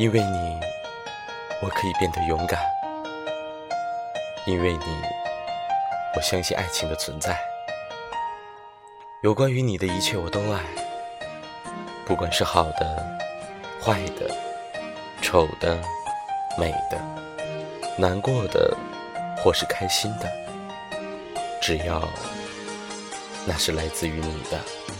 因为你我可以变得勇敢。因为你我相信爱情的存在。有关于你的一切我都爱。不管是好的坏的丑的美的难过的或是开心的只要那是来自于你的。